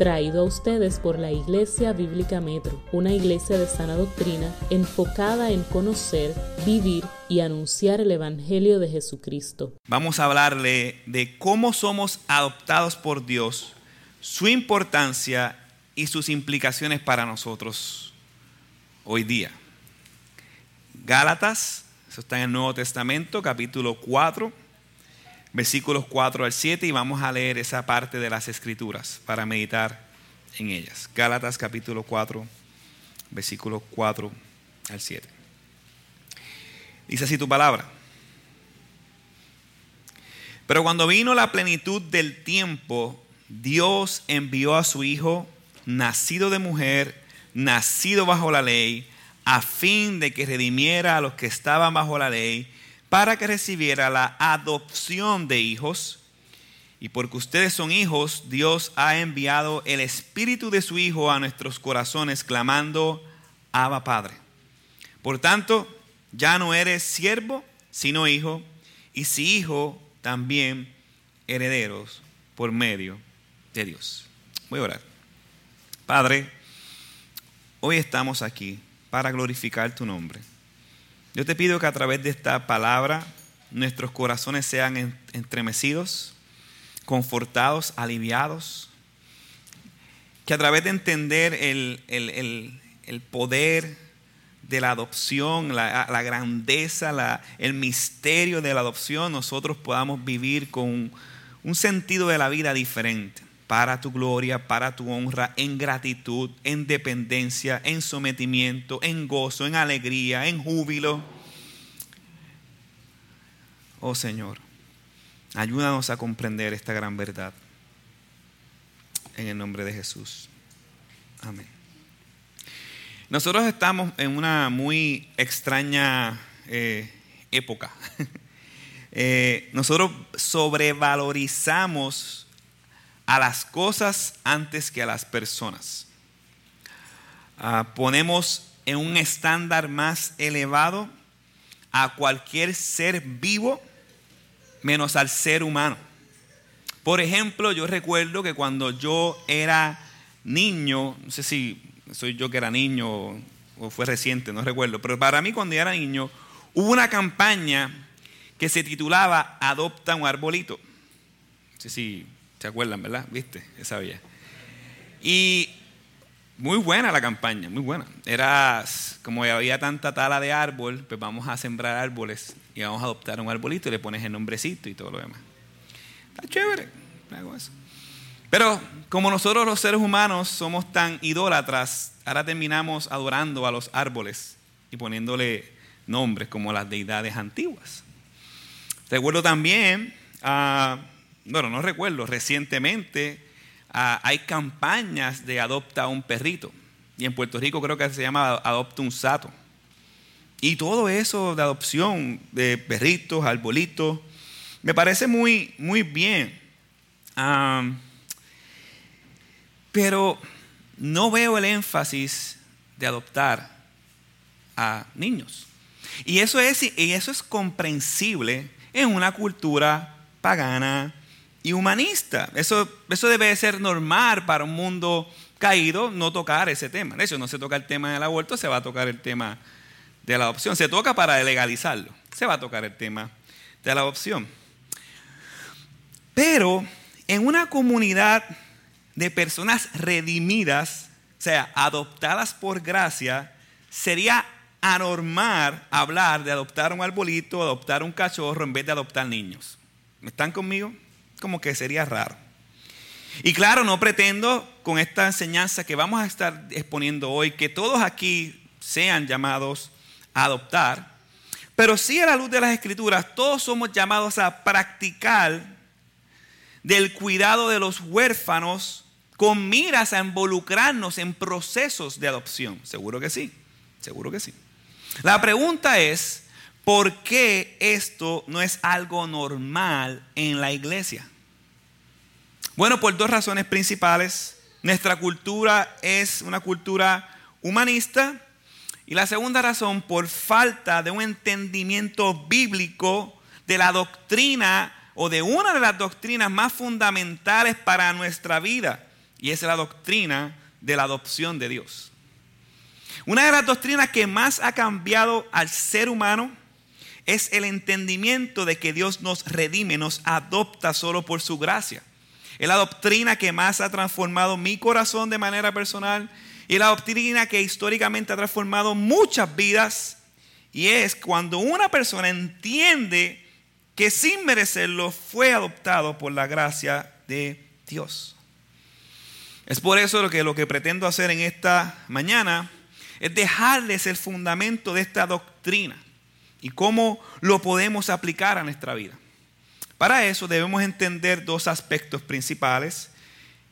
traído a ustedes por la Iglesia Bíblica Metro, una iglesia de sana doctrina enfocada en conocer, vivir y anunciar el Evangelio de Jesucristo. Vamos a hablarle de cómo somos adoptados por Dios, su importancia y sus implicaciones para nosotros hoy día. Gálatas, eso está en el Nuevo Testamento, capítulo 4 versículos 4 al 7 y vamos a leer esa parte de las escrituras para meditar en ellas. Gálatas capítulo 4, versículos 4 al 7. Dice así tu palabra. Pero cuando vino la plenitud del tiempo, Dios envió a su Hijo, nacido de mujer, nacido bajo la ley, a fin de que redimiera a los que estaban bajo la ley para que recibiera la adopción de hijos. Y porque ustedes son hijos, Dios ha enviado el Espíritu de su Hijo a nuestros corazones, clamando, Abba Padre. Por tanto, ya no eres siervo, sino hijo, y si hijo, también herederos por medio de Dios. Voy a orar. Padre, hoy estamos aquí para glorificar tu nombre. Yo te pido que a través de esta palabra nuestros corazones sean entremecidos, confortados, aliviados. Que a través de entender el, poder de la adopción, la, grandeza, el misterio de la adopción, nosotros podamos vivir con un sentido de la vida diferente para tu gloria, para tu honra, en gratitud, en dependencia, en sometimiento, en gozo, en alegría, en júbilo. Oh Señor, ayúdanos a comprender esta gran verdad. En el nombre de Jesús. Amén. Nosotros estamos en una muy extraña eh, época. Eh, nosotros sobrevalorizamos a las cosas antes que a las personas. Ah, ponemos en un estándar más elevado a cualquier ser vivo menos al ser humano. Por ejemplo, yo recuerdo que cuando yo era niño, no sé si soy yo que era niño o fue reciente, no recuerdo, pero para mí cuando yo era niño hubo una campaña que se titulaba Adopta un arbolito. No sé si ¿Se acuerdan, verdad? ¿Viste? Esa vía. Y muy buena la campaña, muy buena. Era como había tanta tala de árbol, pues vamos a sembrar árboles y vamos a adoptar un arbolito y le pones el nombrecito y todo lo demás. Está chévere, hago eso. Pero como nosotros los seres humanos somos tan idólatras, ahora terminamos adorando a los árboles y poniéndole nombres como las deidades antiguas. Recuerdo también a bueno, no recuerdo, recientemente ah, hay campañas de adopta un perrito. Y en Puerto Rico creo que se llama adopta un sato. Y todo eso de adopción de perritos, arbolitos, me parece muy, muy bien. pero no veo el énfasis de adoptar a niños. Y eso es, y eso es comprensible en una cultura pagana, y humanista. Eso, eso debe ser normal para un mundo caído no tocar ese tema. De hecho, no se toca el tema del aborto, se va a tocar el tema de la adopción. Se toca para legalizarlo. Se va a tocar el tema de la adopción. Pero en una comunidad de personas redimidas, o sea, adoptadas por gracia, sería anormal hablar de adoptar un arbolito, adoptar un cachorro en vez de adoptar niños. ¿Me están conmigo? Como que sería raro. Y claro, no pretendo con esta enseñanza que vamos a estar exponiendo hoy que todos aquí sean llamados a adoptar, pero sí a la luz de las escrituras, todos somos llamados a practicar del cuidado de los huérfanos con miras a involucrarnos en procesos de adopción. Seguro que sí, seguro que sí. La pregunta es, ¿por qué esto no es algo normal en la iglesia? Bueno, por dos razones principales. Nuestra cultura es una cultura humanista. Y la segunda razón, por falta de un entendimiento bíblico de la doctrina o de una de las doctrinas más fundamentales para nuestra vida. y es la doctrina de la adopción de Dios. Una de las doctrinas que más ha cambiado al ser humano es el entendimiento de que Dios nos redime, nos adopta solo por su gracia. Es la doctrina que más ha transformado mi corazón de manera personal y la doctrina que históricamente ha transformado muchas vidas. Y es cuando una persona entiende que sin merecerlo fue adoptado por la gracia de Dios. Es por eso que, lo que pretendo hacer en esta mañana es dejarles el fundamento de esta doctrina y cómo lo podemos aplicar a nuestra vida. Para eso debemos entender dos aspectos principales.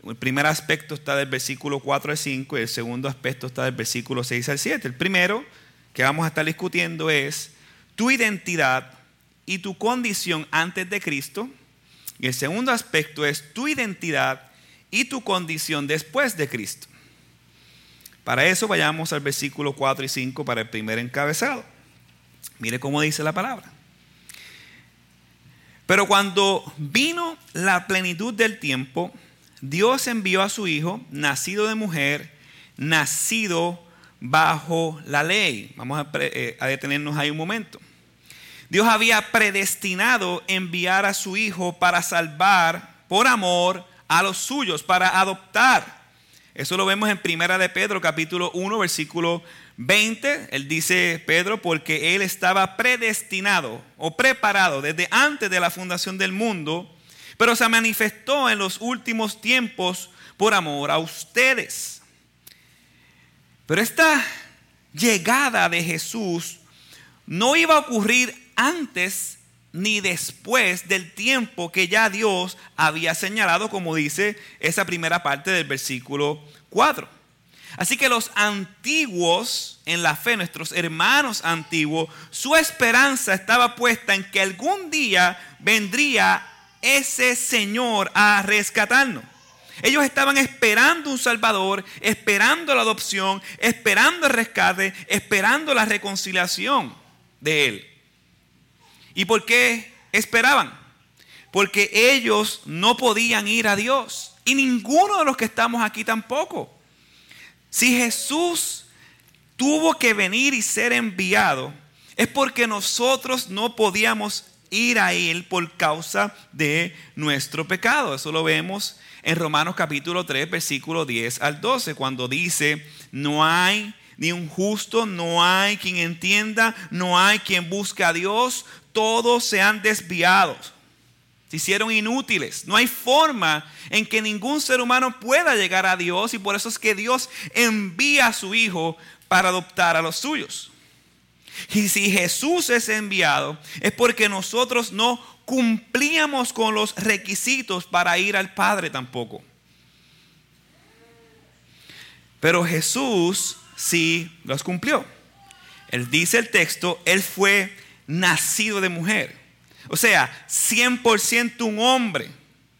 El primer aspecto está del versículo 4 al 5 y el segundo aspecto está del versículo 6 al 7. El primero que vamos a estar discutiendo es tu identidad y tu condición antes de Cristo. Y el segundo aspecto es tu identidad y tu condición después de Cristo. Para eso vayamos al versículo 4 y 5 para el primer encabezado. Mire cómo dice la palabra. Pero cuando vino la plenitud del tiempo, Dios envió a su Hijo, nacido de mujer, nacido bajo la ley. Vamos a, eh, detenernos ahí un momento. Dios había predestinado enviar a su Hijo para salvar por amor a los suyos, para adoptar. Eso lo vemos en Primera de Pedro, capítulo 1, versículo 20. Él dice, Pedro, porque él estaba predestinado o preparado desde antes de la fundación del mundo, pero se manifestó en los últimos tiempos por amor a ustedes. Pero esta llegada de Jesús no iba a ocurrir antes ni después del tiempo que ya Dios había señalado, como dice esa primera parte del versículo 4. Así que los antiguos en la fe, nuestros hermanos antiguos, su esperanza estaba puesta en que algún día vendría ese Señor a rescatarnos. Ellos estaban esperando un Salvador, esperando la adopción, esperando el rescate, esperando la reconciliación de Él. ¿Y por qué esperaban? Porque ellos no podían ir a Dios. Y ninguno de los que estamos aquí tampoco. Si Jesús tuvo que venir y ser enviado, es porque nosotros no podíamos ir a Él por causa de nuestro pecado. Eso lo vemos en Romanos capítulo 3, versículo 10 al 12, cuando dice, no hay ni un justo, no hay quien entienda, no hay quien busque a Dios, todos se han desviado, se hicieron inútiles. No hay forma en que ningún ser humano pueda llegar a Dios y por eso es que Dios envía a su Hijo para adoptar a los suyos. Y si Jesús es enviado es porque nosotros no cumplíamos con los requisitos para ir al Padre tampoco. Pero Jesús sí los cumplió. Él dice el texto, Él fue nacido de mujer. O sea, 100% un hombre.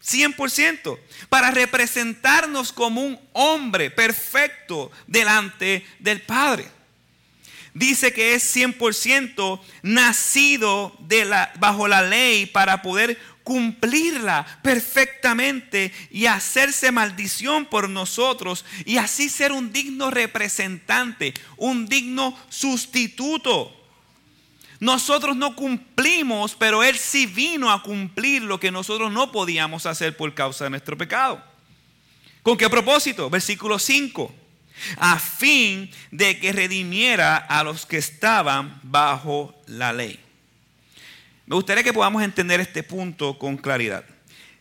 100%. Para representarnos como un hombre perfecto delante del Padre. Dice que es 100% nacido de la, bajo la ley para poder cumplirla perfectamente y hacerse maldición por nosotros y así ser un digno representante, un digno sustituto nosotros no cumplimos, pero Él sí vino a cumplir lo que nosotros no podíamos hacer por causa de nuestro pecado. ¿Con qué propósito? Versículo 5. A fin de que redimiera a los que estaban bajo la ley. Me gustaría que podamos entender este punto con claridad.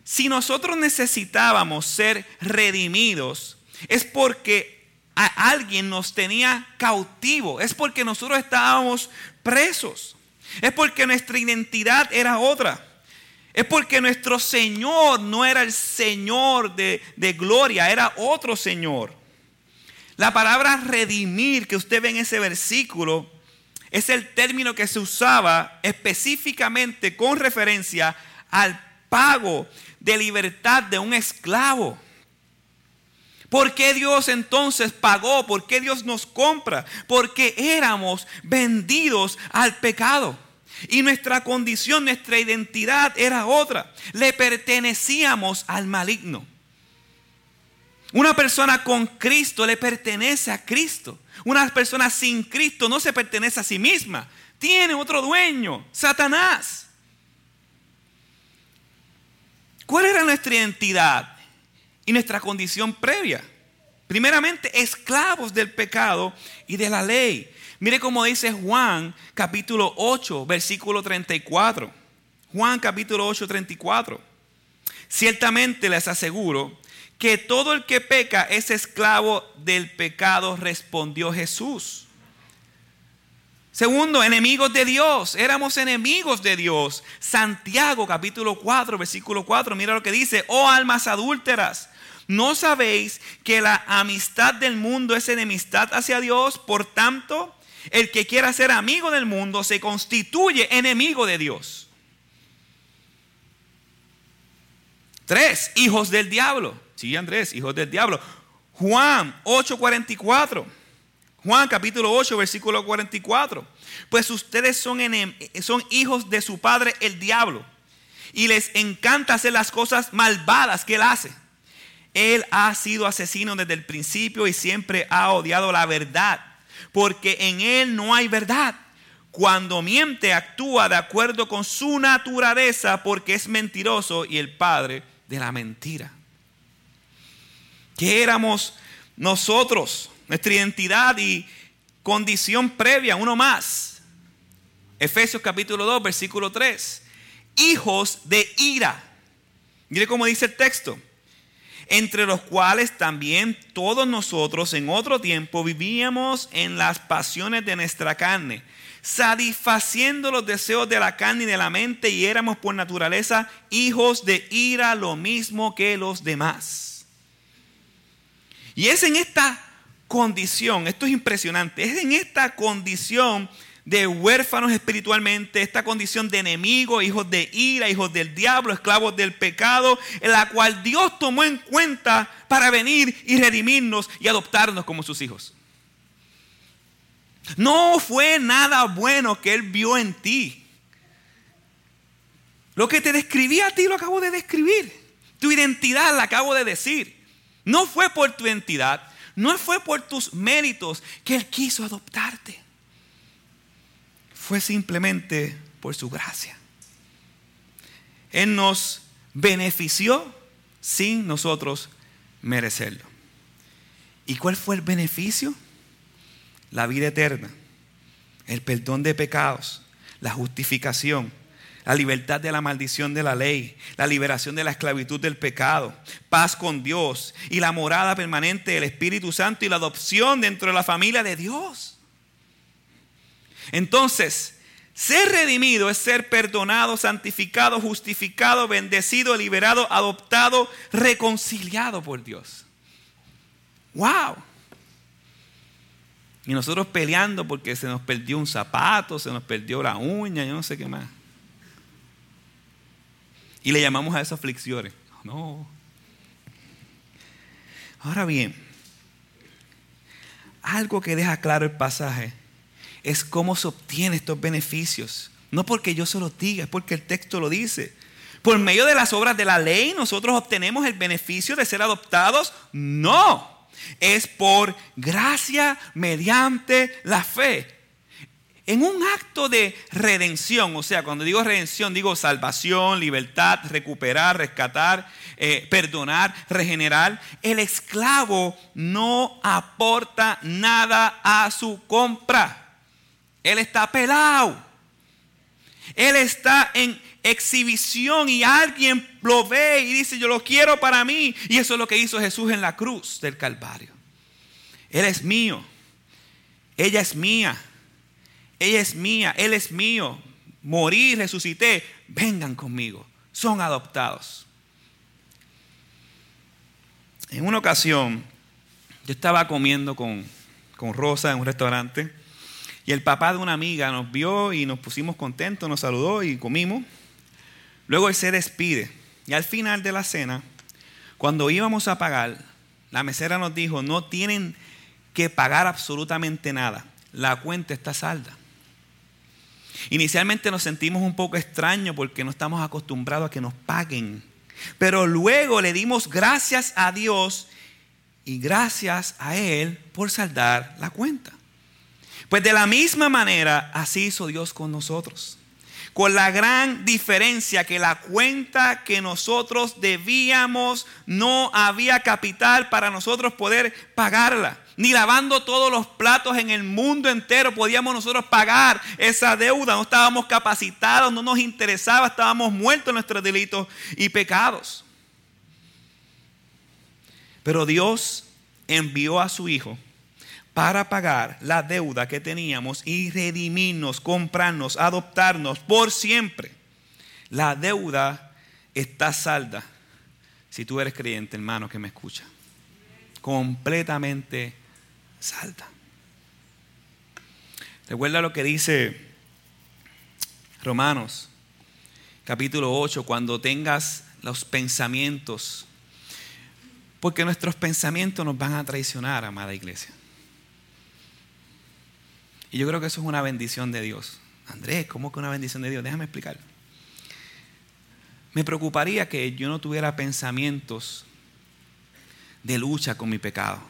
Si nosotros necesitábamos ser redimidos, es porque alguien nos tenía cautivo, es porque nosotros estábamos presos, es porque nuestra identidad era otra. Es porque nuestro Señor no era el Señor de, de, gloria, era otro Señor. La palabra redimir que usted ve en ese versículo es el término que se usaba específicamente con referencia al pago de libertad de un esclavo. ¿Por qué Dios entonces pagó? ¿Por qué Dios nos compra? Porque éramos vendidos al pecado. Y nuestra condición, nuestra identidad era otra. Le pertenecíamos al maligno. Una persona con Cristo le pertenece a Cristo. Una persona sin Cristo no se pertenece a sí misma. Tiene otro dueño, Satanás. ¿Cuál era nuestra identidad y nuestra condición previa? Primeramente, esclavos del pecado y de la ley. Mire cómo dice Juan capítulo 8, versículo 34. Juan capítulo 8, 34. Ciertamente les aseguro que todo el que peca es esclavo del pecado, respondió Jesús. Segundo, enemigos de Dios. Éramos enemigos de Dios. Santiago capítulo 4, versículo 4. Mira lo que dice. Oh almas adúlteras. ¿No sabéis que la amistad del mundo es enemistad hacia Dios? Por tanto, el que quiera ser amigo del mundo se constituye enemigo de Dios. Tres, hijos del diablo. Sí, Andrés, hijos del diablo. Juan 8:44. Juan capítulo 8, versículo 44. Pues ustedes son, son hijos de su padre el diablo. Y les encanta hacer las cosas malvadas que él hace. Él ha sido asesino desde el principio y siempre ha odiado la verdad. Porque en él no hay verdad. Cuando miente actúa de acuerdo con su naturaleza porque es mentiroso y el padre de la mentira. ¿Qué éramos nosotros? Nuestra identidad y condición previa, uno más. Efesios capítulo 2, versículo 3. Hijos de ira. Mire cómo dice el texto. Entre los cuales también todos nosotros en otro tiempo vivíamos en las pasiones de nuestra carne, satisfaciendo los deseos de la carne y de la mente y éramos por naturaleza hijos de ira lo mismo que los demás. Y es en esta condición, esto es impresionante, es en esta condición de huérfanos espiritualmente, esta condición de enemigos, hijos de ira, hijos del diablo, esclavos del pecado, en la cual Dios tomó en cuenta para venir y redimirnos y adoptarnos como sus hijos. No fue nada bueno que Él vio en ti. Lo que te describí a ti lo acabo de describir. Tu identidad la acabo de decir. No fue por tu entidad, no fue por tus méritos que Él quiso adoptarte. Fue simplemente por su gracia. Él nos benefició sin nosotros merecerlo. ¿Y cuál fue el beneficio? La vida eterna, el perdón de pecados, la justificación, la libertad de la maldición de la ley, la liberación de la esclavitud del pecado, paz con Dios y la morada permanente del Espíritu Santo y la adopción dentro de la familia de Dios. Entonces, ser redimido es ser perdonado, santificado, justificado, bendecido, liberado, adoptado, reconciliado por Dios. ¡Wow! Y nosotros peleando porque se nos perdió un zapato, se nos perdió la uña, yo no sé qué más. Y le llamamos a esas aflicciones. No. Ahora bien, algo que deja claro el pasaje es cómo se obtienen estos beneficios. No porque yo se los diga, es porque el texto lo dice. Por medio de las obras de la ley nosotros obtenemos el beneficio de ser adoptados. No, es por gracia mediante la fe en un acto de redención, o sea, cuando digo redención, digo salvación, libertad, recuperar, rescatar, eh, perdonar, regenerar, el esclavo no aporta nada a su compra. Él está pelado. Él está en exhibición y alguien lo ve y dice, yo lo quiero para mí. Y eso es lo que hizo Jesús en la cruz del Calvario. Él es mío. Ella es mía. Ella es mía, Él es mío. Morí, resucité. Vengan conmigo. Son adoptados. En una ocasión, yo estaba comiendo con, con Rosa en un restaurante y el papá de una amiga nos vio y nos pusimos contentos, nos saludó y comimos. Luego él se despide y al final de la cena, cuando íbamos a pagar, la mesera nos dijo, no tienen que pagar absolutamente nada, la cuenta está salda. Inicialmente nos sentimos un poco extraños porque no estamos acostumbrados a que nos paguen. Pero luego le dimos gracias a Dios y gracias a Él por saldar la cuenta. Pues de la misma manera, así hizo Dios con nosotros. Con la gran diferencia que la cuenta que nosotros debíamos no había capital para nosotros poder pagarla. Ni lavando todos los platos en el mundo entero podíamos nosotros pagar esa deuda. No estábamos capacitados, no nos interesaba, estábamos muertos en nuestros delitos y pecados. Pero Dios envió a su Hijo para pagar la deuda que teníamos y redimirnos, comprarnos, adoptarnos por siempre. La deuda está salda. Si tú eres creyente, hermano, que me escucha. Completamente salda. Recuerda lo que dice Romanos, capítulo 8, cuando tengas los pensamientos, porque nuestros pensamientos nos van a traicionar, amada iglesia. Y yo creo que eso es una bendición de Dios. Andrés, ¿cómo que una bendición de Dios? Déjame explicar. Me preocuparía que yo no tuviera pensamientos de lucha con mi pecado.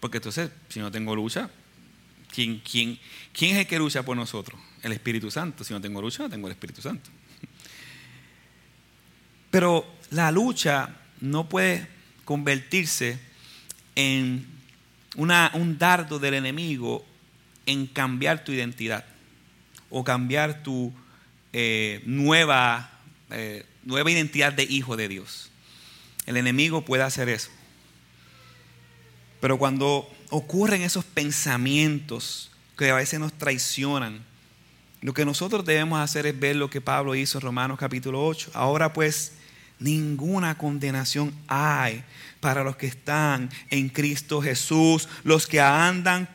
Porque entonces, si no tengo lucha, ¿quién, quién, quién es el que lucha por nosotros? El Espíritu Santo. Si no tengo lucha, no tengo el Espíritu Santo. Pero la lucha no puede convertirse en un dardo del enemigo en cambiar tu identidad o cambiar tu eh, nueva, eh, nueva identidad de hijo de Dios. El enemigo puede hacer eso. Pero cuando ocurren esos pensamientos que a veces nos traicionan, lo que nosotros debemos hacer es ver lo que Pablo hizo en Romanos capítulo 8. Ahora pues, ninguna condenación hay para los que están en Cristo Jesús, los que andan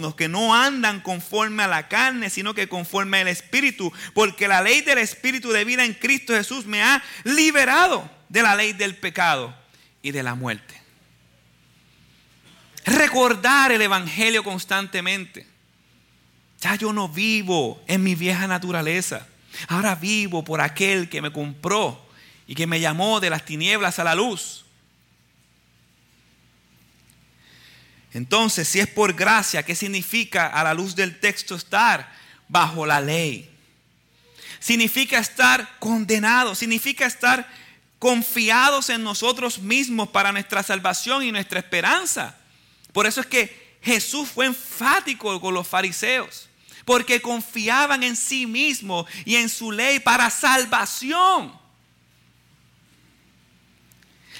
los que no andan conforme a la carne, sino que conforme al Espíritu, porque la ley del Espíritu de vida en Cristo Jesús me ha liberado de la ley del pecado y de la muerte. Recordar el Evangelio constantemente. Ya yo no vivo en mi vieja naturaleza. Ahora vivo por aquel que me compró y que me llamó de las tinieblas a la luz. Entonces, si es por gracia, ¿qué significa a la luz del texto estar bajo la ley? Significa estar condenado, significa estar confiados en nosotros mismos para nuestra salvación y nuestra esperanza. Por eso es que Jesús fue enfático con los fariseos, porque confiaban en sí mismos y en su ley para salvación.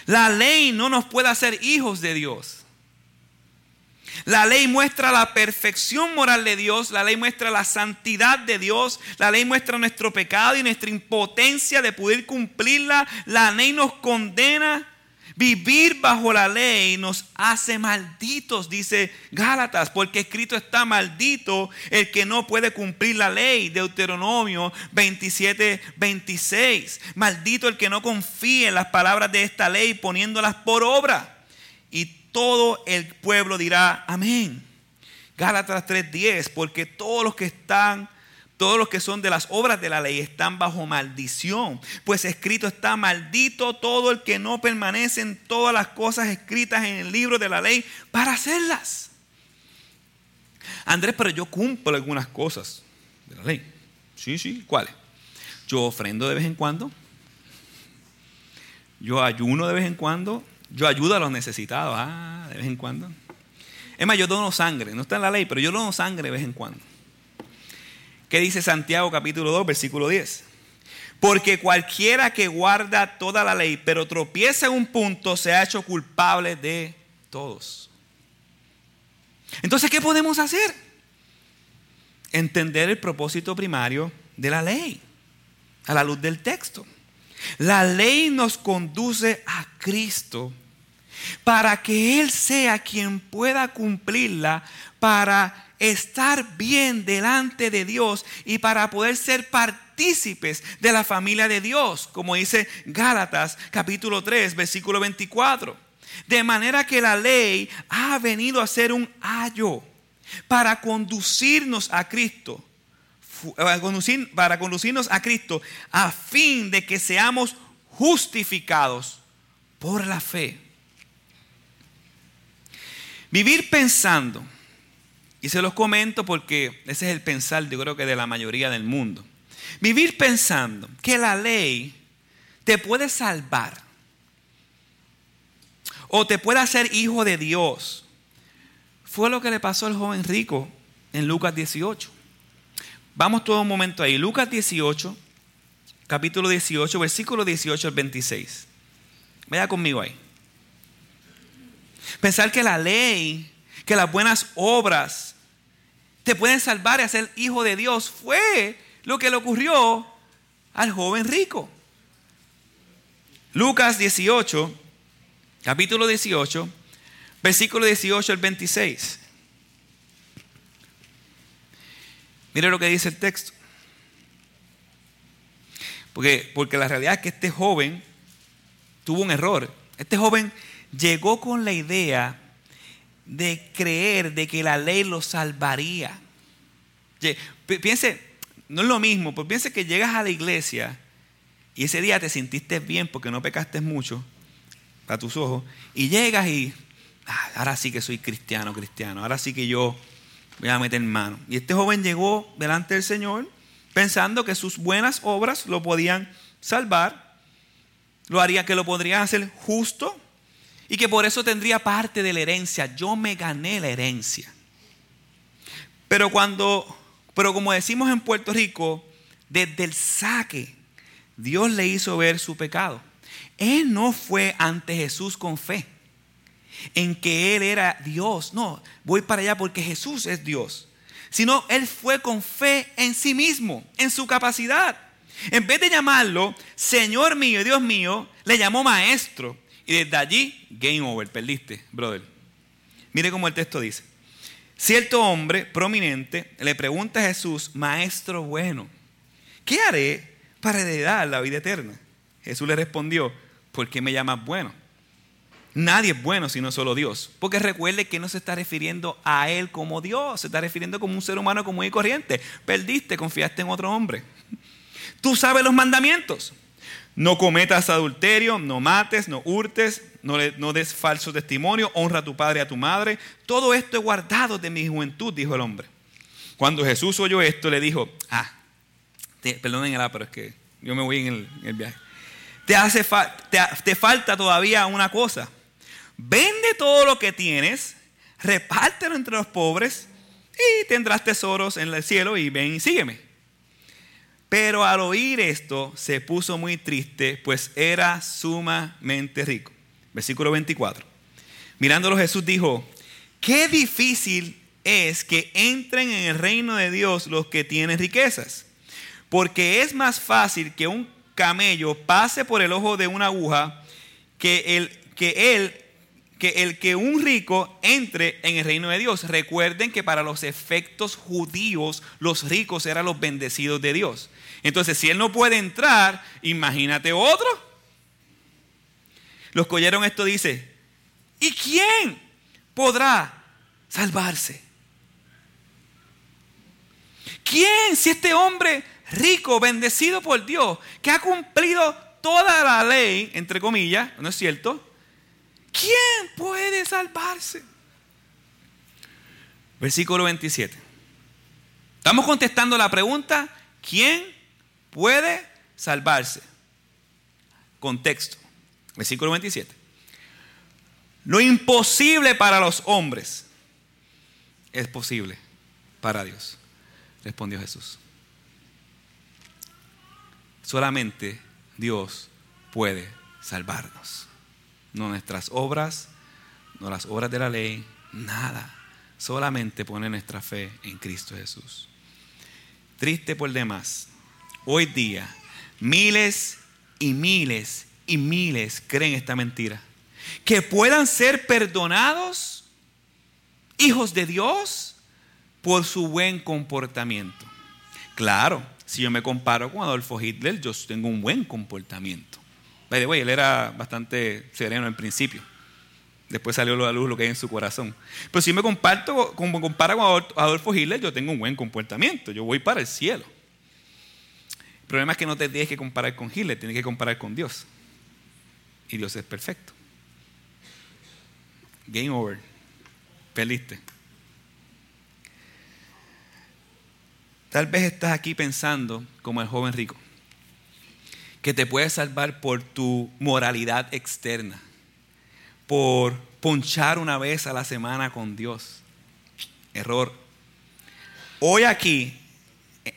La ley no nos puede hacer hijos de Dios. La ley muestra la perfección moral de Dios, la ley muestra la santidad de Dios, la ley muestra nuestro pecado y nuestra impotencia de poder cumplirla. La ley nos condena. Vivir bajo la ley nos hace malditos, dice Gálatas, porque escrito está maldito el que no puede cumplir la ley. Deuteronomio 27, 26. Maldito el que no confíe en las palabras de esta ley poniéndolas por obra. Y todo el pueblo dirá amén. Gálatas 3:10, porque todos los que están, todos los que son de las obras de la ley están bajo maldición, pues escrito está maldito todo el que no permanece en todas las cosas escritas en el libro de la ley para hacerlas. Andrés, pero yo cumplo algunas cosas de la ley. Sí, sí, ¿cuáles? Yo ofrendo de vez en cuando. Yo ayuno de vez en cuando yo ayudo a los necesitados, ah, de vez en cuando. Es más, yo dono sangre, no está en la ley, pero yo dono sangre de vez en cuando. ¿Qué dice Santiago capítulo 2, versículo 10? Porque cualquiera que guarda toda la ley, pero tropieza en un punto, se ha hecho culpable de todos. Entonces, ¿qué podemos hacer? Entender el propósito primario de la ley, a la luz del texto. La ley nos conduce a Cristo para que Él sea quien pueda cumplirla, para estar bien delante de Dios y para poder ser partícipes de la familia de Dios, como dice Gálatas capítulo 3, versículo 24. De manera que la ley ha venido a ser un ayo para conducirnos a Cristo para conducirnos a Cristo a fin de que seamos justificados por la fe. Vivir pensando, y se los comento porque ese es el pensar, yo creo que de la mayoría del mundo. Vivir pensando que la ley te puede salvar o te puede hacer hijo de Dios. Fue lo que le pasó al joven rico en Lucas 18. Vamos todo un momento ahí. Lucas 18, capítulo 18, versículo 18 al 26. Vaya conmigo ahí. Pensar que la ley, que las buenas obras te pueden salvar y hacer hijo de Dios fue lo que le ocurrió al joven rico. Lucas 18, capítulo 18, versículo 18 al 26. Mire lo que dice el texto. Porque, porque la realidad es que este joven tuvo un error. Este joven llegó con la idea de creer de que la ley lo salvaría. Piense, no es lo mismo, pues piense que llegas a la iglesia y ese día te sentiste bien porque no pecaste mucho a tus ojos y llegas y ah, ahora sí que soy cristiano, cristiano, ahora sí que yo voy a meter mano. Y este joven llegó delante del Señor pensando que sus buenas obras lo podían salvar, lo haría que lo podrían hacer justo y que por eso tendría parte de la herencia. Yo me gané la herencia. Pero cuando, pero como decimos en Puerto Rico, desde el saque Dios le hizo ver su pecado. Él no fue ante Jesús con fe, en que Él era Dios. No, voy para allá porque Jesús es Dios. Sino Él fue con fe en sí mismo, en su capacidad. En vez de llamarlo Señor mío, Dios mío, le llamó Maestro. Y desde allí, game over, perdiste, brother. Mire cómo el texto dice. Cierto hombre prominente le pregunta a Jesús, Maestro bueno, ¿qué haré para heredar la vida eterna. Jesús le respondió, ¿por qué me llamas bueno? Nadie es bueno sino solo Dios. Porque recuerde que no se está refiriendo a Él como Dios, se está refiriendo como un ser humano común y corriente. Perdiste, confiaste en otro hombre. Tú sabes los mandamientos. No cometas adulterio, no mates, no hurtes, no, des falso testimonio, honra a tu padre y a tu madre. Todo esto he guardado de mi juventud, dijo el hombre. Cuando Jesús oyó esto, le dijo, ah, perdonen el pero es que yo me voy en el, viaje. Te, hace te, falta todavía una cosa. Vende todo lo que tienes, repártelo entre los pobres y tendrás tesoros en el cielo y ven y sígueme. Pero al oír esto se puso muy triste, pues era sumamente rico. Versículo 24. Mirándolo Jesús dijo, qué difícil es que entren en el reino de Dios los que tienen riquezas. Porque es más fácil que un camello pase por el ojo de una aguja que el que él que el que un rico entre en el reino de Dios. Recuerden que para los efectos judíos los ricos eran los bendecidos de Dios. Entonces, si él no puede entrar, imagínate otro. Los que oyeron esto dice, ¿y quién podrá salvarse? ¿Quién si este hombre rico, bendecido por Dios, que ha cumplido toda la ley, entre comillas, ¿no es cierto? ¿Quién puede salvarse? Versículo 27. Estamos contestando la pregunta, ¿quién puede salvarse? Contexto. Versículo 27. Lo imposible para los hombres es posible para Dios, respondió Jesús. Solamente Dios puede salvarnos. No nuestras obras, no las obras de la ley, nada. Solamente pone nuestra fe en Cristo Jesús. Triste por demás. Hoy día, miles y miles y miles creen esta mentira. Que puedan ser perdonados hijos de Dios por su buen comportamiento. Claro, si yo me comparo con Adolfo Hitler, yo tengo un buen comportamiento. By the él era bastante sereno en principio. Después salió a la luz lo que hay en su corazón. Pero si me comparto, como con Adolfo Hitler, yo tengo un buen comportamiento. Yo voy para el cielo. El problema es que no te tienes que comparar con Hitler, tienes que comparar con Dios. Y Dios es perfecto. Game over. Perdiste. Tal vez estás aquí pensando como el joven rico, que te puedes salvar por tu moralidad externa, por ponchar una vez a la semana con Dios. Error. Hoy aquí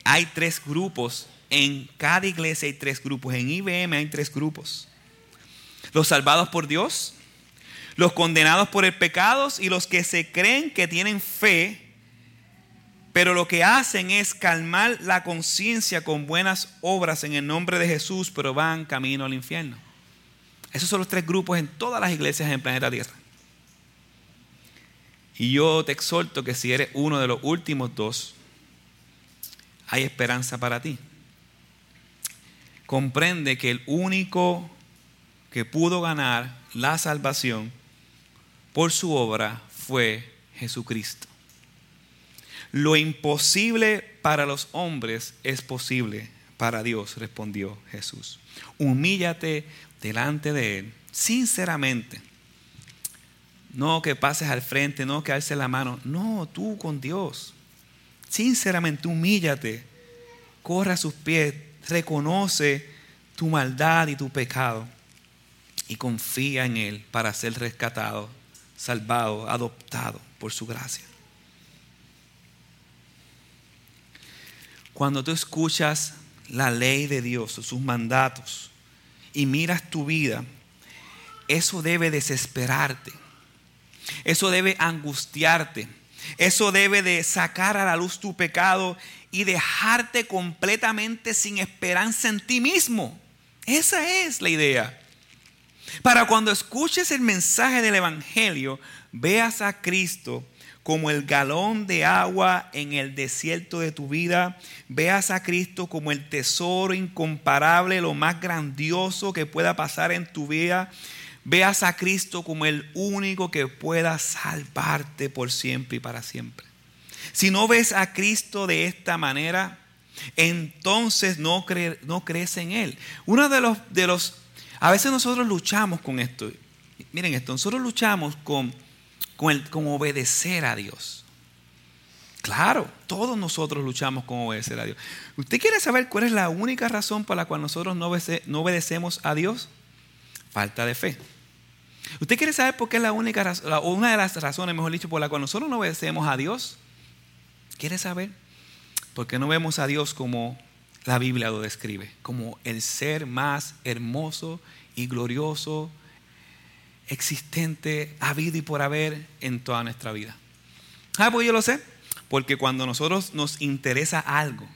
hay tres grupos, en cada iglesia hay tres grupos, en IBM hay tres grupos. Los salvados por Dios, los condenados por el pecado y los que se creen que tienen fe pero lo que hacen es calmar la conciencia con buenas obras en el nombre de Jesús, pero van camino al infierno. Esos son los tres grupos en todas las iglesias en el planeta Tierra. Y yo te exhorto que si eres uno de los últimos dos, hay esperanza para ti. Comprende que el único que pudo ganar la salvación por su obra fue Jesucristo. Lo imposible para los hombres es posible para Dios, respondió Jesús. Humíllate delante de Él, sinceramente. No que pases al frente, no que alces la mano. No, tú con Dios. Sinceramente, humíllate. Corre a sus pies. Reconoce tu maldad y tu pecado. Y confía en Él para ser rescatado, salvado, adoptado por su gracia. Cuando tú escuchas la ley de Dios, sus mandatos, y miras tu vida, eso debe desesperarte. Eso debe angustiarte. Eso debe de sacar a la luz tu pecado y dejarte completamente sin esperanza en ti mismo. Esa es la idea. Para cuando escuches el mensaje del Evangelio, veas a Cristo como el galón de agua en el desierto de tu vida. Veas a Cristo como el tesoro incomparable, lo más grandioso que pueda pasar en tu vida. Veas a Cristo como el único que pueda salvarte por siempre y para siempre. Si no ves a Cristo de esta manera, entonces no, no crees en Él. Uno de los, de los, a veces nosotros luchamos con esto. Miren esto, nosotros luchamos con con, obedecer a Dios. Claro, todos nosotros luchamos con obedecer a Dios. ¿Usted quiere saber cuál es la única razón por la cual nosotros no, obedecemos a Dios? Falta de fe. ¿Usted quiere saber por qué es la única o una de las razones, mejor dicho, por la cual nosotros no obedecemos a Dios? ¿Quiere saber? Porque no vemos a Dios como la Biblia lo describe, como el ser más hermoso y glorioso existente, habido y por haber en toda nuestra vida. Ah, pues yo lo sé, porque cuando nosotros nos interesa algo,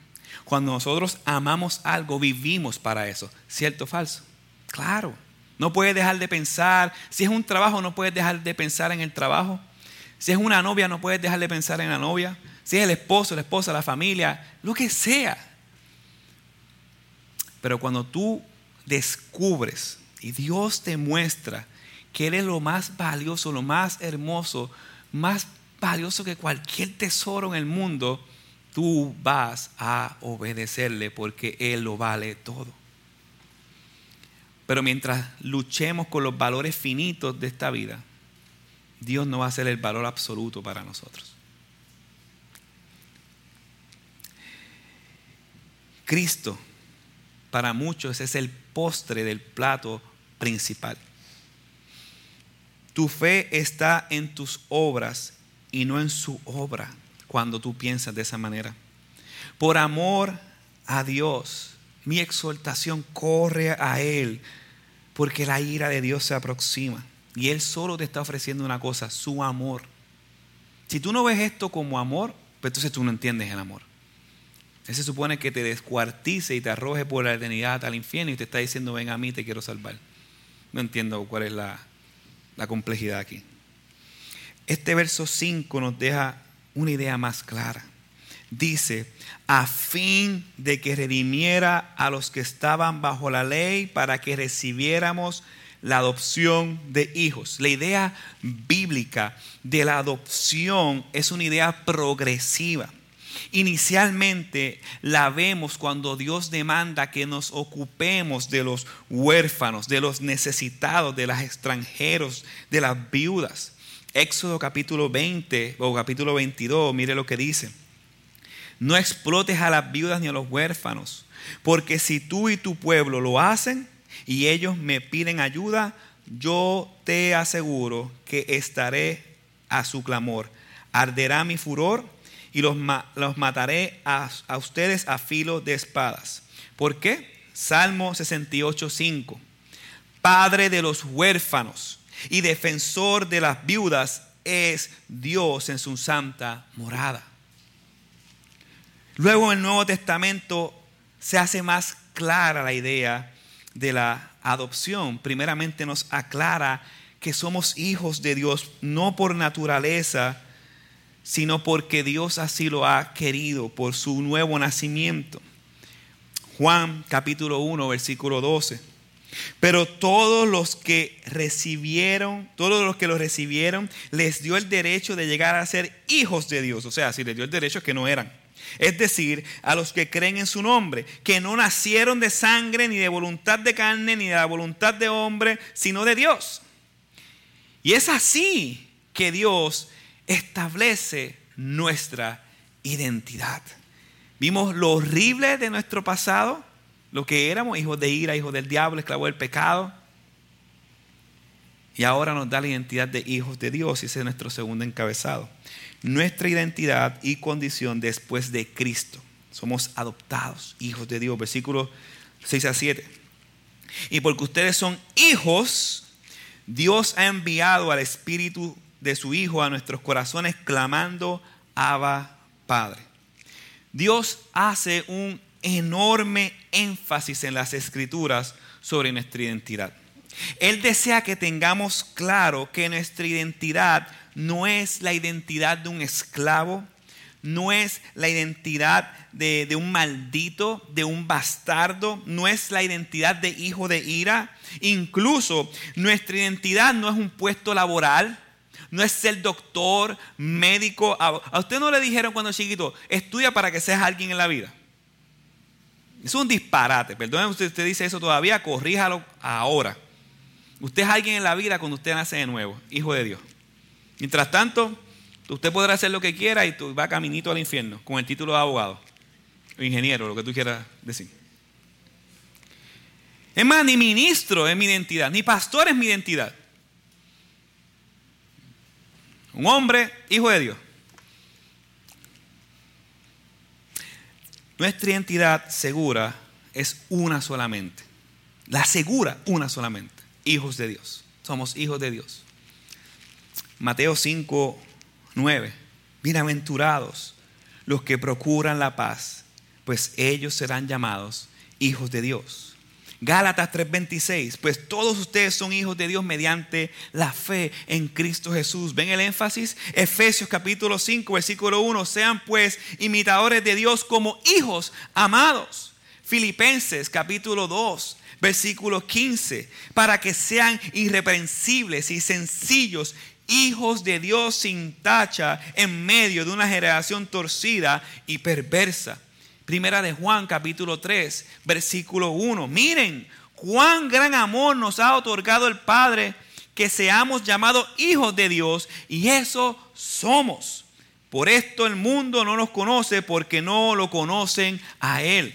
cuando nosotros amamos algo, vivimos para eso. ¿Cierto o falso? Claro. No puedes dejar de pensar. Si es un trabajo, no puedes dejar de pensar en el trabajo. Si es una novia, no puedes dejar de pensar en la novia. Si es el esposo, la esposa, la familia, lo que sea. Pero cuando tú descubres y Dios te muestra que eres lo más valioso, lo más hermoso, más valioso que cualquier tesoro en el mundo, tú vas a obedecerle porque Él lo vale todo. Pero mientras luchemos con los valores finitos de esta vida, Dios no va a ser el valor absoluto para nosotros. Cristo, para muchos, es el postre del plato principal. Tu fe está en tus obras y no en su obra cuando tú piensas de esa manera. Por amor a Dios, mi exhortación corre a Él, porque la ira de Dios se aproxima. Y Él solo te está ofreciendo una cosa, su amor. Si tú no ves esto como amor, pues entonces tú no entiendes el amor. Él se supone que te descuartice y te arroje por la eternidad al infierno y te está diciendo, ven a mí, te quiero salvar. No entiendo cuál es la, la complejidad aquí. Este verso 5 nos deja una idea más clara. Dice, a fin de que redimiera a los que estaban bajo la ley para que recibiéramos la adopción de hijos. La idea bíblica de la adopción es una idea progresiva. Inicialmente la vemos cuando Dios demanda que nos ocupemos de los huérfanos, de los necesitados, de los extranjeros, de las viudas. Éxodo capítulo 20 o capítulo 22, mire lo que dice. No explotes a las viudas ni a los huérfanos, porque si tú y tu pueblo lo hacen y ellos me piden ayuda, yo te aseguro que estaré a su clamor. Arderá mi furor y los, los mataré a, a, ustedes a filo de espadas. ¿Por qué? Salmo 68, 5. Padre de los huérfanos y defensor de las viudas es Dios en su santa morada. Luego en el Nuevo Testamento se hace más clara la idea de la adopción. Primeramente nos aclara que somos hijos de Dios no por naturaleza, sino porque Dios así lo ha querido por su nuevo nacimiento. Juan capítulo 1, versículo 12. Pero todos los que recibieron, todos los que lo recibieron, les dio el derecho de llegar a ser hijos de Dios. O sea, si les dio el derecho que no eran es decir, a los que creen en su nombre, que no nacieron de sangre, ni de voluntad de carne, ni de la voluntad de hombre, sino de Dios. Y es así que Dios establece nuestra identidad. Vimos lo horrible de nuestro pasado, lo que éramos, hijos de ira, hijos del diablo, esclavos del pecado. Y ahora nos da la identidad de hijos de Dios y ese es nuestro segundo encabezado nuestra identidad y condición después de Cristo. Somos adoptados, hijos de Dios, versículos 6 a 7. Y porque ustedes son hijos, Dios ha enviado al Espíritu de su Hijo a nuestros corazones clamando, Abba Padre. Dios hace un enorme énfasis en las escrituras sobre nuestra identidad. Él desea que tengamos claro que nuestra identidad no es la identidad de un esclavo, no es la identidad de, un maldito, de un bastardo, no es la identidad de hijo de ira. Incluso nuestra identidad no es un puesto laboral, no es ser doctor, médico. A usted no le dijeron cuando chiquito, estudia para que seas alguien en la vida. Es un disparate. Perdóneme, usted, usted dice eso todavía, corríjalo ahora. Usted es alguien en la vida cuando usted nace de nuevo, hijo de Dios. Mientras tanto, usted podrá hacer lo que quiera y va caminito al infierno con el título de abogado o ingeniero, lo que tú quieras decir. Es más, ni ministro es mi identidad, ni pastor es mi identidad. Un hombre, hijo de Dios. Nuestra identidad segura es una solamente. La segura, una solamente. Hijos de Dios. Somos hijos de Dios. Mateo 5, 9. Bienaventurados los que procuran la paz, pues ellos serán llamados hijos de Dios. Gálatas 3:26, pues todos ustedes son hijos de Dios mediante la fe en Cristo Jesús. ¿Ven el énfasis? Efesios capítulo 5, versículo 1, sean pues imitadores de Dios como hijos amados. Filipenses capítulo 2, versículo 15, para que sean irreprensibles y sencillos hijos de Dios sin tacha en medio de una generación torcida y perversa. Primera de Juan capítulo 3, versículo 1. Miren, cuán gran amor nos ha otorgado el Padre que seamos llamados hijos de Dios y eso somos. Por esto el mundo no nos conoce porque no lo conocen a Él.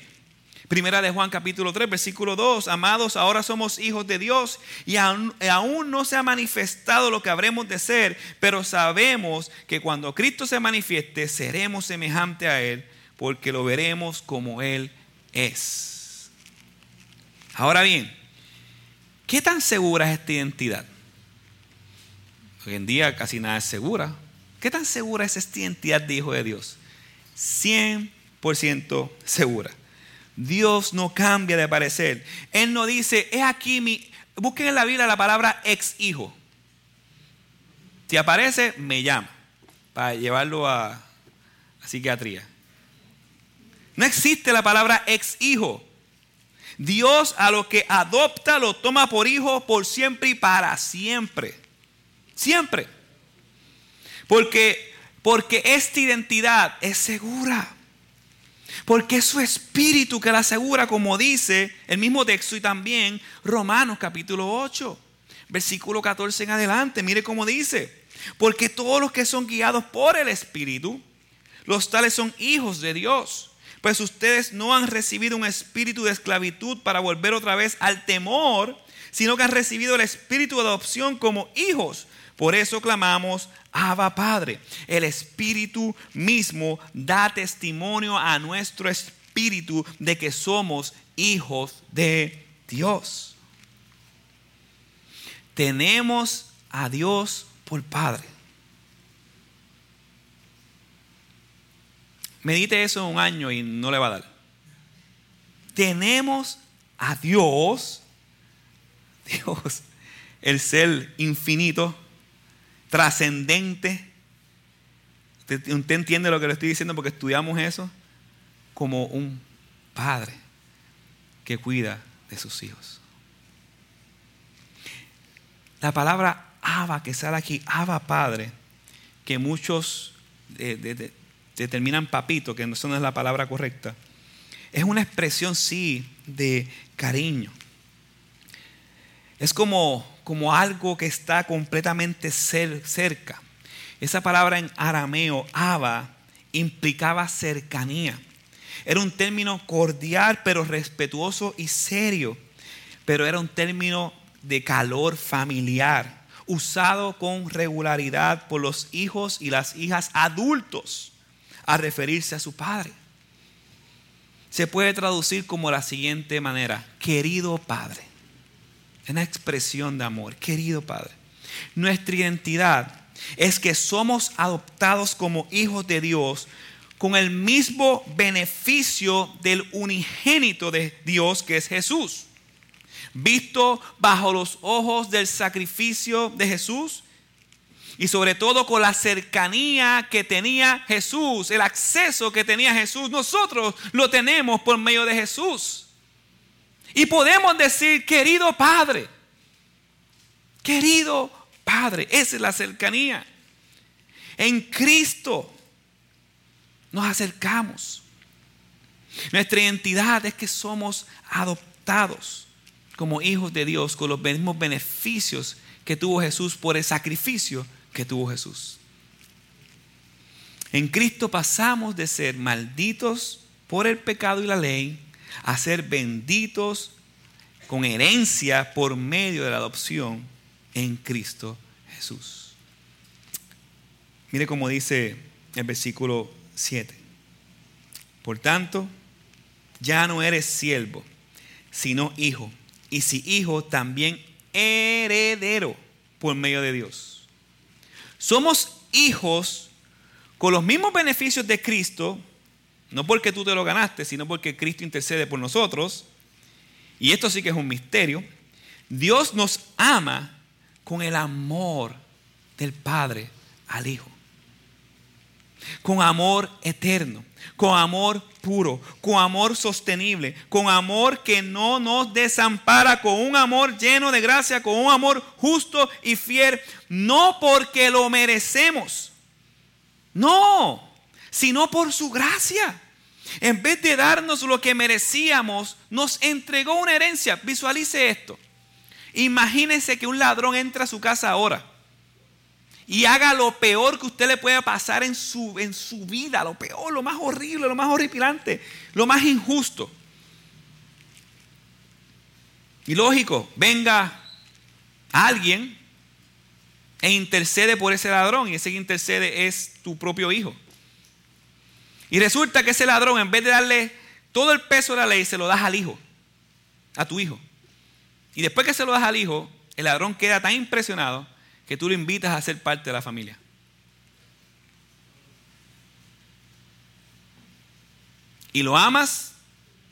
Primera de Juan capítulo 3, versículo 2. Amados, ahora somos hijos de Dios y aún, aún, no se ha manifestado lo que habremos de ser, pero sabemos que cuando Cristo se manifieste seremos semejante a Él porque lo veremos como Él es. Ahora bien, ¿qué tan segura es esta identidad? Hoy en día casi nada es segura. ¿Qué tan segura es esta identidad de hijo de Dios? 100% segura. Dios no cambia de parecer. Él no dice, es aquí mi... Busquen en la Biblia la palabra ex hijo. Si aparece, me llama para llevarlo a, a psiquiatría. No existe la palabra ex hijo. Dios a lo que adopta lo toma por hijo por siempre y para siempre. Siempre. Porque, porque esta identidad es segura. Porque es su espíritu que la asegura, como dice el mismo texto y también Romanos capítulo 8, versículo 14 en adelante. Mire cómo dice. Porque todos los que son guiados por el Espíritu, los tales son hijos de Dios. Pues ustedes no han recibido un espíritu de esclavitud para volver otra vez al temor, sino que han recibido el espíritu de adopción como hijos. Por eso clamamos, Abba Padre. El Espíritu mismo da testimonio a nuestro espíritu de que somos hijos de Dios. Tenemos a Dios por Padre. Medite eso un año y no le va a dar. Tenemos a Dios, Dios, el ser infinito, trascendente. ¿Usted, ¿Usted entiende lo que le estoy diciendo porque estudiamos eso? Como un padre que cuida de sus hijos. La palabra Abba que sale aquí, Abba Padre, que muchos de, determinan papito, que no es la palabra correcta, es una expresión, sí, de cariño. Es como, como algo que está completamente cerca. Esa palabra en arameo, Abba, implicaba cercanía. Era un término cordial, pero respetuoso y serio. Pero era un término de calor familiar, usado con regularidad por los hijos y las hijas adultos a referirse a su padre. Se puede traducir como la siguiente manera, querido padre. Una expresión de amor, querido padre. Nuestra identidad es que somos adoptados como hijos de Dios con el mismo beneficio del unigénito de Dios que es Jesús. Visto bajo los ojos del sacrificio de Jesús, y sobre todo con la cercanía que tenía Jesús, el acceso que tenía Jesús, nosotros lo tenemos por medio de Jesús. Y podemos decir, querido Padre, querido Padre, esa es la cercanía. En Cristo nos acercamos. Nuestra identidad es que somos adoptados como hijos de Dios con los mismos beneficios que tuvo Jesús por el sacrificio que tuvo Jesús. En Cristo pasamos de ser malditos por el pecado y la ley a ser benditos con herencia por medio de la adopción en Cristo Jesús. Mire cómo dice el versículo 7. Por tanto, ya no eres siervo, sino hijo. Y si hijo, también heredero por medio de Dios. Somos hijos con los mismos beneficios de Cristo, no porque tú te lo ganaste, sino porque Cristo intercede por nosotros. Y esto sí que es un misterio. Dios nos ama con el amor del Padre al Hijo. Con amor eterno, con amor puro, con amor sostenible, con amor que no nos desampara, con un amor lleno de gracia, con un amor justo y fiel, no porque lo merecemos, no, sino por su gracia. En vez de darnos lo que merecíamos, nos entregó una herencia. Visualice esto. Imagínese que un ladrón entra a su casa ahora y haga lo peor que usted le pueda pasar en su, en su vida, lo peor, lo más horrible, lo más horripilante, lo más injusto. Y lógico, venga alguien e intercede por ese ladrón y ese que intercede es tu propio hijo. Y resulta que ese ladrón, en vez de darle todo el peso de la ley, se lo das al hijo, a tu hijo. Y después que se lo das al hijo, el ladrón queda tan impresionado que tú lo invitas a ser parte de la familia. Y lo amas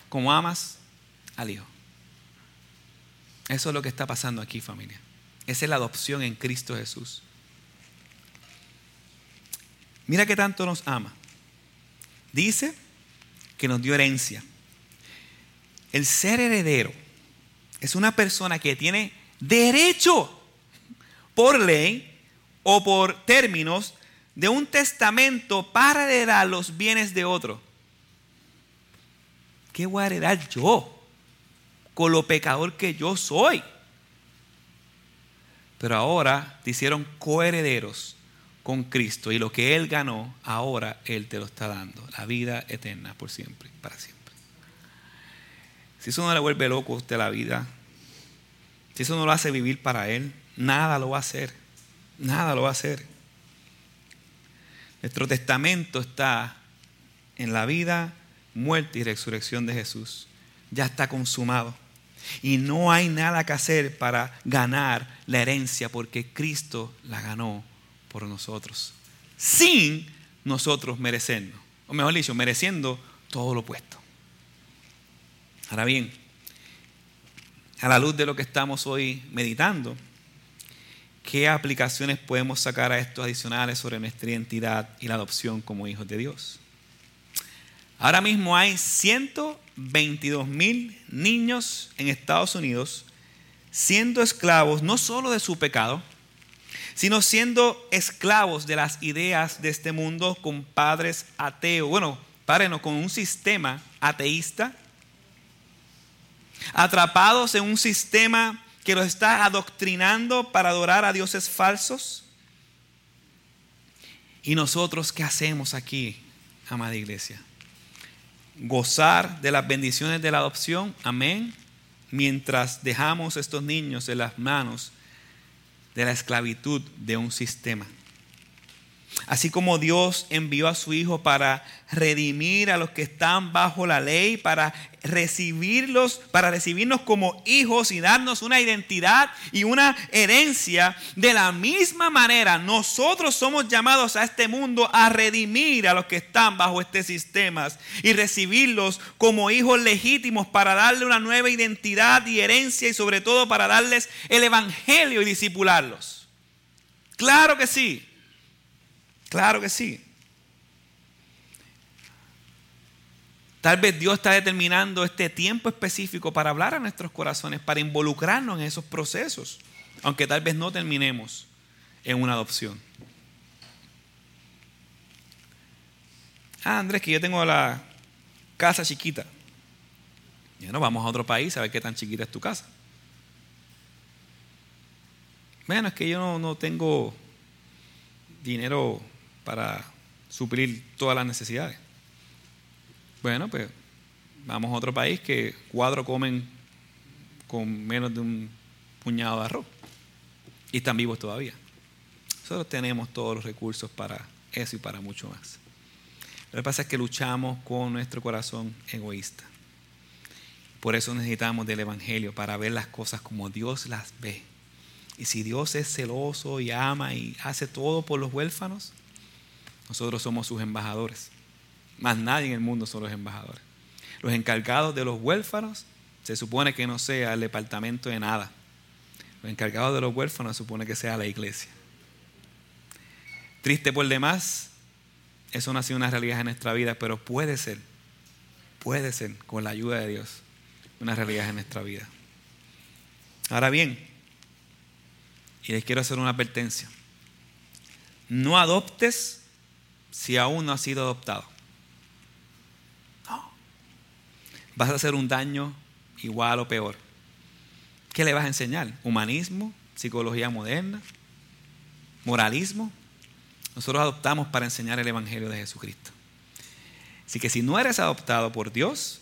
como amas al Hijo. Eso es lo que está pasando aquí, familia. Esa es la adopción en Cristo Jesús. Mira que tanto nos ama. Dice que nos dio herencia. El ser heredero es una persona que tiene derecho por ley o por términos de un testamento para heredar los bienes de otro. ¿Qué voy a heredar yo con lo pecador que yo soy? Pero ahora te hicieron coherederos con Cristo y lo que Él ganó, ahora Él te lo está dando. La vida eterna por siempre, para siempre. Si eso no le vuelve loco a usted la vida, si eso no lo hace vivir para Él, nada lo va a hacer. Nada lo va a hacer. Nuestro testamento está en la vida, muerte y resurrección de Jesús. Ya está consumado. Y no hay nada que hacer para ganar la herencia porque Cristo la ganó por nosotros. Sin nosotros merecernos. O mejor dicho, mereciendo todo lo opuesto. Ahora bien, a la luz de lo que estamos hoy meditando, ¿qué aplicaciones podemos sacar a estos adicionales sobre nuestra identidad y la adopción como hijos de Dios? Ahora mismo hay 122 mil niños en Estados Unidos siendo esclavos no solo de su pecado, sino siendo esclavos de las ideas de este mundo con padres ateos. Bueno, párenos, con un sistema ateísta, atrapados en un sistema que los está adoctrinando para adorar a dioses falsos. ¿Y nosotros qué hacemos aquí, amada iglesia? Gozar de las bendiciones de la adopción, amén, mientras dejamos estos niños en las manos de la esclavitud de un sistema. Así como Dios envió a su Hijo para redimir a los que están bajo la ley, para recibirlos, para recibirnos como hijos y darnos una identidad y una herencia, de la misma manera nosotros somos llamados a este mundo a redimir a los que están bajo este sistema y recibirlos como hijos legítimos para darle una nueva identidad y herencia y sobre todo para darles el evangelio y disipularlos. Claro que sí. Claro que sí. Tal vez Dios está determinando este tiempo específico para hablar a nuestros corazones, para involucrarnos en esos procesos, aunque tal vez no terminemos en una adopción. Ah, Andrés, que yo tengo la casa chiquita. Bueno, vamos a otro país a ver qué tan chiquita es tu casa. Bueno, es que yo no, no tengo dinero para suplir todas las necesidades. Bueno, pues vamos a otro país que cuatro comen con menos de un puñado de arroz y están vivos todavía. Nosotros tenemos todos los recursos para eso y para mucho más. Lo que pasa es que luchamos con nuestro corazón egoísta. Por eso necesitamos del Evangelio para ver las cosas como Dios las ve. Y si Dios es celoso y ama y hace todo por los huérfanos, nosotros somos sus embajadores. Más nadie en el mundo son los embajadores. Los encargados de los huérfanos se supone que no sea el departamento de nada. Los encargados de los huérfanos se supone que sea la iglesia. Triste por demás, eso no ha sido una realidad en nuestra vida, pero puede ser, puede ser, con la ayuda de Dios, una realidad en nuestra vida. Ahora bien, y les quiero hacer una advertencia. No adoptes si aún no has sido adoptado. No. Vas a hacer un daño igual o peor. ¿Qué le vas a enseñar? ¿Humanismo? ¿Psicología moderna? ¿Moralismo? Nosotros adoptamos para enseñar el Evangelio de Jesucristo. Así que si no eres adoptado por Dios,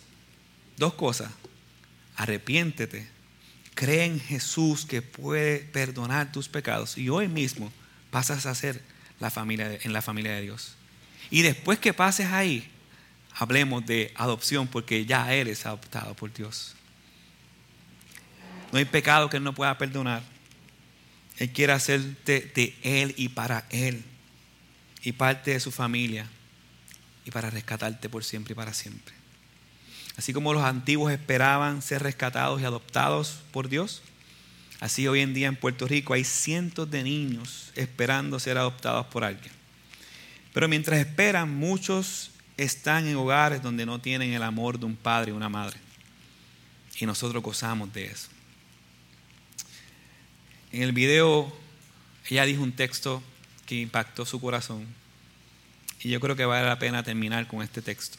dos cosas. Arrepiéntete, cree en Jesús que puede perdonar tus pecados y hoy mismo pasas a ser la familia en la familia de Dios. Y después que pases ahí, hablemos de adopción porque ya eres adoptado por Dios. No hay pecado que Él no pueda perdonar. Él quiere hacerte de Él y para Él y parte de su familia y para rescatarte por siempre y para siempre. Así como los antiguos esperaban ser rescatados y adoptados por Dios, así hoy en día en Puerto Rico hay cientos de niños esperando ser adoptados por alguien. Pero mientras esperan, muchos están en hogares donde no tienen el amor de un padre y una madre. Y nosotros gozamos de eso. En el video, ella dijo un texto que impactó su corazón. Y yo creo que vale la pena terminar con este texto.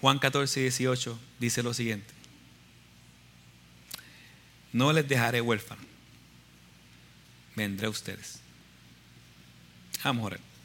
Juan 14, 18 dice lo siguiente. No les dejaré huérfanos. Vendré a ustedes. Vamos.